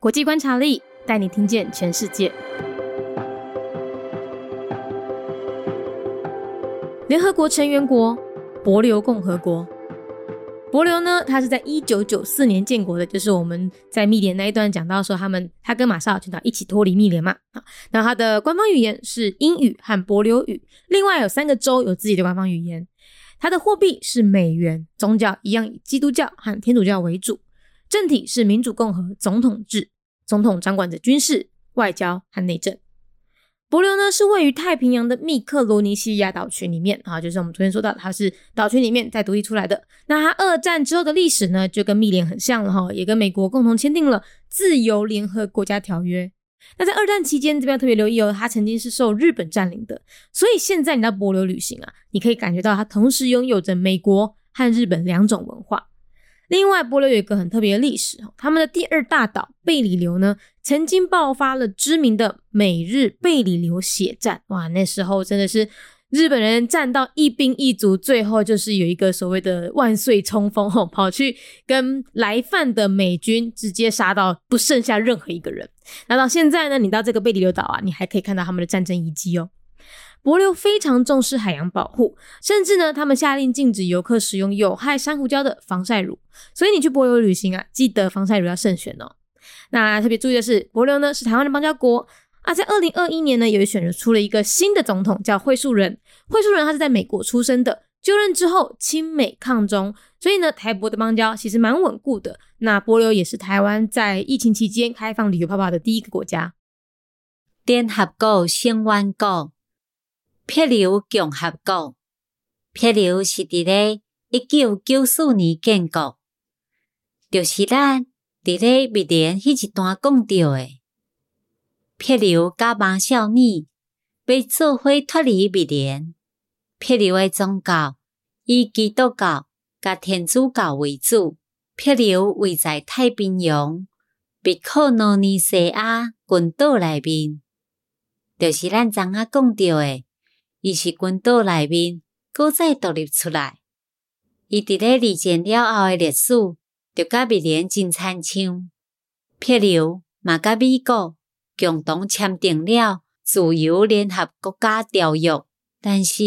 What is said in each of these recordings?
国际观察力带你听见全世界。联合国成员国伯琉共和国。伯琉呢，它是在一九九四年建国的，就是我们在密联那一段讲到说，他们他跟马绍尔群岛一起脱离密联嘛。啊，那它的官方语言是英语和伯琉语，另外有三个州有自己的官方语言。它的货币是美元，宗教一样以基督教和天主教为主，政体是民主共和总统制，总统掌管着军事、外交和内政。帛琉呢是位于太平洋的密克罗尼西亚岛群里面啊，就是我们昨天说到，它是岛群里面再独立出来的。那它二战之后的历史呢，就跟密联很像了哈，也跟美国共同签订了自由联合国家条约。那在二战期间，这边特别留意哦，它曾经是受日本占领的，所以现在你到帛琉旅行啊，你可以感觉到它同时拥有着美国和日本两种文化。另外，波琉有一个很特别的历史他们的第二大岛贝里流呢，曾经爆发了知名的美日贝里流血战。哇，那时候真的是日本人战到一兵一卒，最后就是有一个所谓的万岁冲锋，跑去跟来犯的美军直接杀到不剩下任何一个人。那到现在呢，你到这个贝里流岛啊，你还可以看到他们的战争遗迹哦。帛琉非常重视海洋保护，甚至呢，他们下令禁止游客使用有害珊瑚礁的防晒乳。所以你去帛琉旅行啊，记得防晒乳要慎选哦。那特别注意的是，帛琉呢是台湾的邦交国啊。在二零二一年呢，有选出了一个新的总统，叫惠树人。惠树人他是在美国出生的，就任之后亲美抗中，所以呢，台帛的邦交其实蛮稳固的。那帛琉也是台湾在疫情期间开放旅游泡泡的第一个国家。联合国成员国。撇流共和国，撇流是伫咧一九九四年建国，就是咱伫咧密联迄一段讲到诶。撇流甲马少女被做伙脱离密联，撇流诶宗教以基督教甲天主教为主。撇流位在太平洋密克罗尼西亚群岛内面，就是咱昨仔讲到诶。伊是群岛内面，搁再独立出来。伊伫咧二战了后诶历史，就甲美联真参像。撇流嘛甲美国共同签订了自由联合国家条约，但是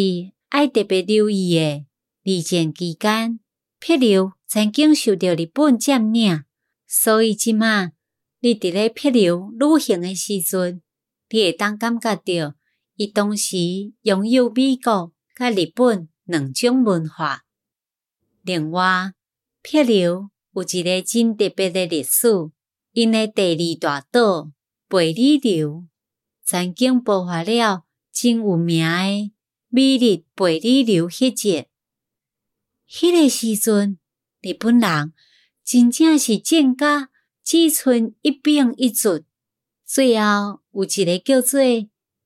爱特别留意诶，二战期间，撇流曾经受到日本占领，所以即马你伫咧撇流旅行诶时阵，你会当感觉到。伊当时拥有美国甲日本两种文化。另外，撇流有一个真特别的历史，因诶第二大岛贝里流曾经爆发了真有名诶美丽贝里流血战。迄个时阵，日本人真正是战甲只存一兵一卒，最后有一个叫做。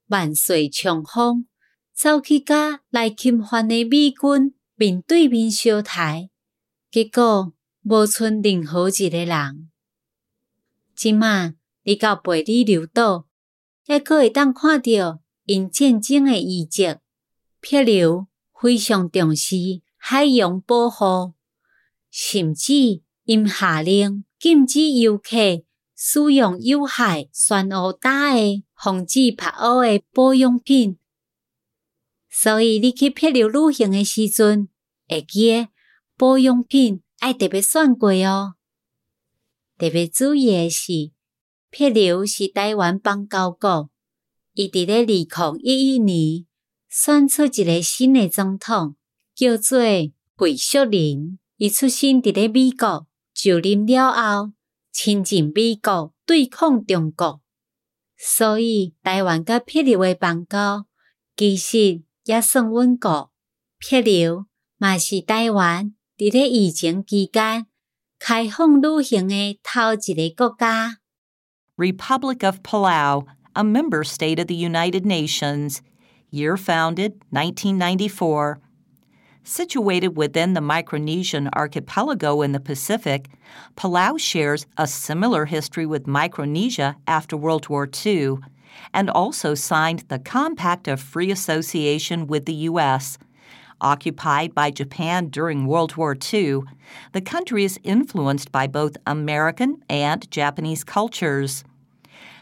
万岁！冲锋走去甲来侵犯的美军面对面相台，结果无剩任何一个人。即马你到贝里留岛，还可会当看到因战争的遗迹。撇流非常重视海洋保护，甚至因下令禁止游客使用有害酸乌打的。防止拍乌的保养品，所以你去漂流旅行的时阵，会记保养品爱特别选过哦。特别注意的是，漂流是台湾邦交国，伊伫咧二零一一年选出一个新的总统，叫做惠淑林。伊出生伫咧美国，就任了后亲近美国，对抗中国。所以，台湾甲撇流诶邦交其实也算稳固。撇流嘛是台湾伫咧疫情期间开放旅行诶头一个国家。Republic of Palau, a member state of the United Nations, year founded 1994. Situated within the Micronesian archipelago in the Pacific, Palau shares a similar history with Micronesia after World War II and also signed the Compact of Free Association with the U.S. Occupied by Japan during World War II, the country is influenced by both American and Japanese cultures.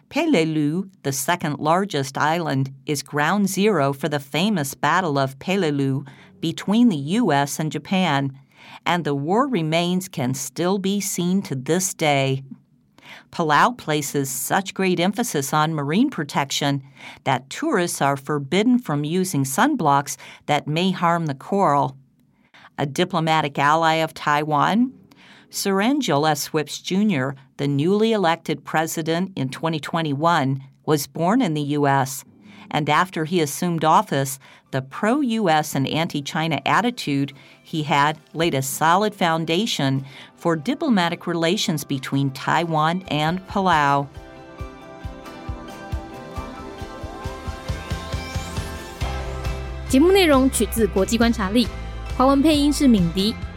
Peleliu, the second largest island, is ground zero for the famous Battle of Peleliu between the U.S. and Japan, and the war remains can still be seen to this day. Palau places such great emphasis on marine protection that tourists are forbidden from using sunblocks that may harm the coral. A diplomatic ally of Taiwan, Surangel S. Swipes Jr., the newly elected president in 2021, was born in the U.S., and after he assumed office, the pro U.S. and anti China attitude he had laid a solid foundation for diplomatic relations between Taiwan and Palau.